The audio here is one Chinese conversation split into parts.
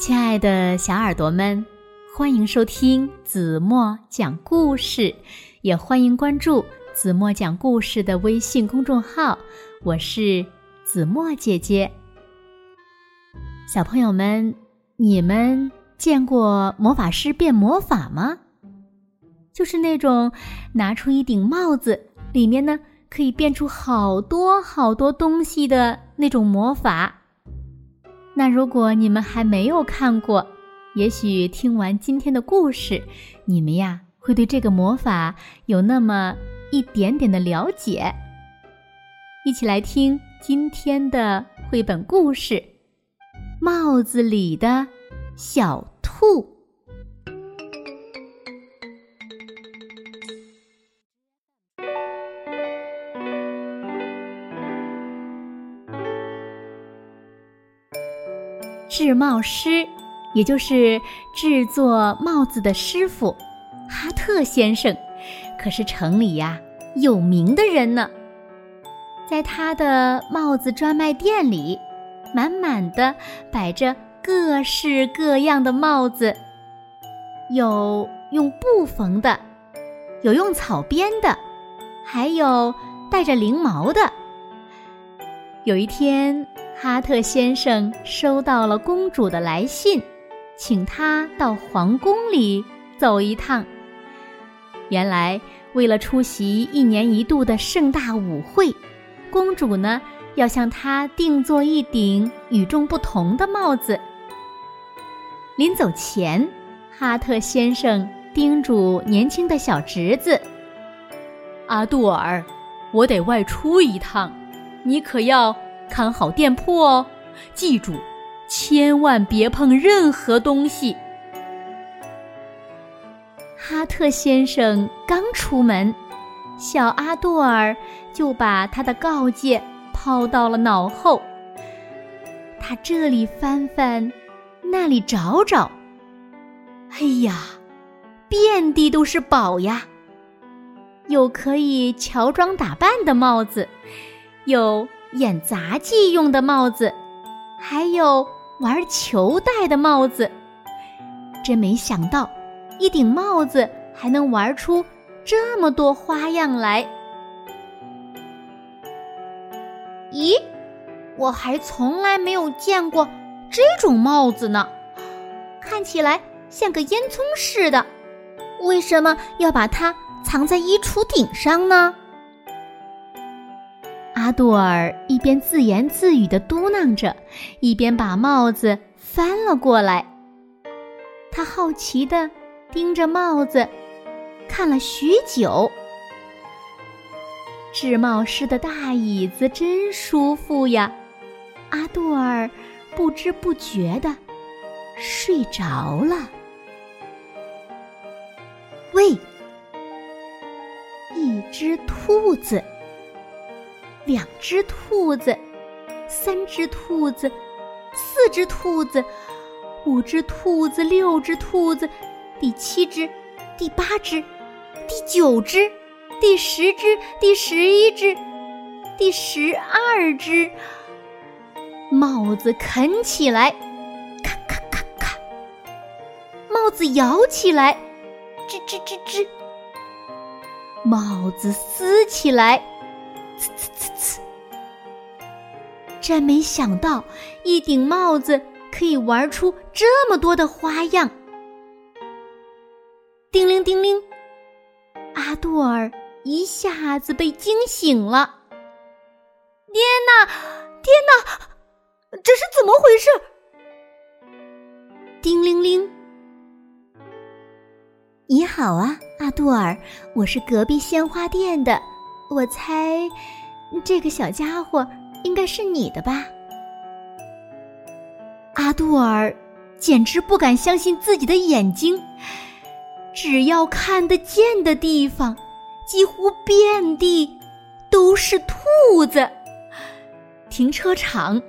亲爱的小耳朵们，欢迎收听子墨讲故事，也欢迎关注子墨讲故事的微信公众号。我是子墨姐姐。小朋友们，你们见过魔法师变魔法吗？就是那种拿出一顶帽子，里面呢可以变出好多好多东西的那种魔法。那如果你们还没有看过，也许听完今天的故事，你们呀会对这个魔法有那么一点点的了解。一起来听今天的绘本故事《帽子里的小兔》。制帽师，也就是制作帽子的师傅，哈特先生，可是城里呀有名的人呢。在他的帽子专卖店里，满满的摆着各式各样的帽子，有用布缝的，有用草编的，还有带着翎毛的。有一天。哈特先生收到了公主的来信，请他到皇宫里走一趟。原来，为了出席一年一度的盛大舞会，公主呢要向他定做一顶与众不同的帽子。临走前，哈特先生叮嘱年轻的小侄子：“阿杜尔，我得外出一趟，你可要。”看好店铺哦，记住，千万别碰任何东西。哈特先生刚出门，小阿杜尔就把他的告诫抛到了脑后。他这里翻翻，那里找找，哎呀，遍地都是宝呀！有可以乔装打扮的帽子，有。演杂技用的帽子，还有玩球戴的帽子，真没想到，一顶帽子还能玩出这么多花样来。咦，我还从来没有见过这种帽子呢，看起来像个烟囱似的，为什么要把它藏在衣橱顶上呢？阿杜尔一边自言自语的嘟囔着，一边把帽子翻了过来。他好奇的盯着帽子，看了许久。制帽师的大椅子真舒服呀！阿杜尔不知不觉的睡着了。喂，一只兔子。两只兔子，三只兔子，四只兔子，五只兔子，六只兔子，第七只，第八只，第九只，第十只，第十一只，第十二只。帽子啃起来，咔咔咔咔；帽子摇起来，吱吱吱吱；帽子撕起来。呲呲呲呲！真没想到，一顶帽子可以玩出这么多的花样。叮铃叮铃，阿杜尔一下子被惊醒了。天哪，天哪，这是怎么回事？叮铃铃，你好啊，阿杜尔，我是隔壁鲜花店的。我猜，这个小家伙应该是你的吧？阿杜尔简直不敢相信自己的眼睛，只要看得见的地方，几乎遍地都是兔子。停车场、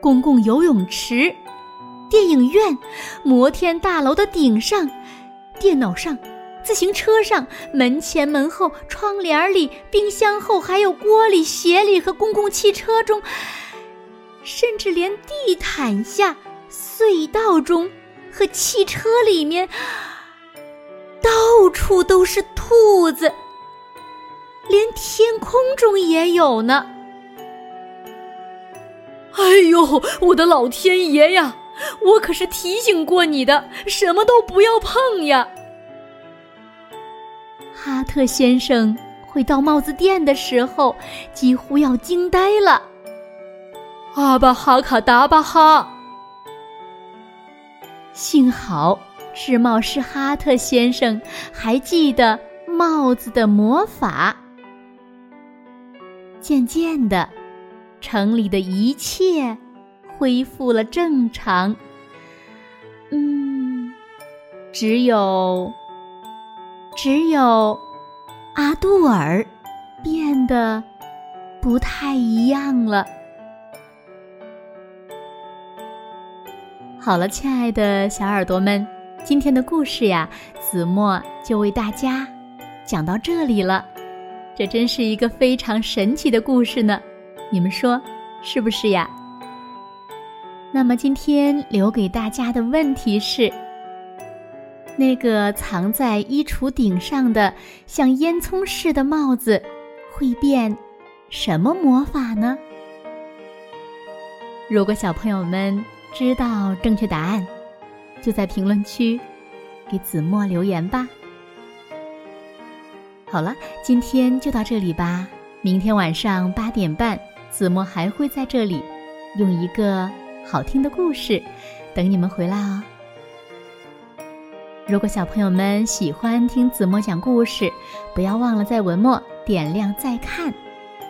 公共游泳池、电影院、摩天大楼的顶上、电脑上。自行车上、门前门后、窗帘里、冰箱后，还有锅里、鞋里和公共汽车中，甚至连地毯下、隧道中和汽车里面，到处都是兔子，连天空中也有呢。哎呦，我的老天爷呀！我可是提醒过你的，什么都不要碰呀。哈特先生回到帽子店的时候，几乎要惊呆了。阿巴哈卡达巴哈！幸好制帽师哈特先生还记得帽子的魔法。渐渐的，城里的一切恢复了正常。嗯，只有，只有阿杜尔变得不太一样了。好了，亲爱的小耳朵们，今天的故事呀，子墨就为大家讲到这里了。这真是一个非常神奇的故事呢，你们说是不是呀？那么今天留给大家的问题是：那个藏在衣橱顶上的像烟囱似的帽子，会变什么魔法呢？如果小朋友们，知道正确答案，就在评论区给子墨留言吧。好了，今天就到这里吧。明天晚上八点半，子墨还会在这里用一个好听的故事等你们回来哦。如果小朋友们喜欢听子墨讲故事，不要忘了在文末点亮再看，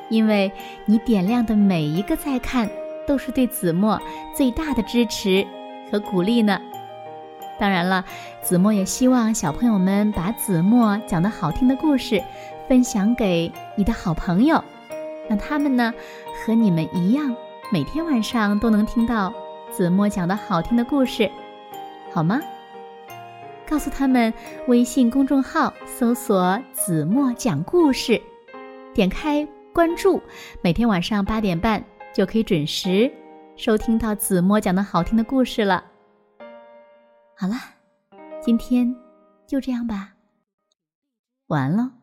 因为你点亮的每一个再看。都是对子墨最大的支持和鼓励呢。当然了，子墨也希望小朋友们把子墨讲的好听的故事分享给你的好朋友，让他们呢和你们一样，每天晚上都能听到子墨讲的好听的故事，好吗？告诉他们，微信公众号搜索“子墨讲故事”，点开关注，每天晚上八点半。就可以准时收听到子墨讲的好听的故事了。好了，今天就这样吧，晚安喽。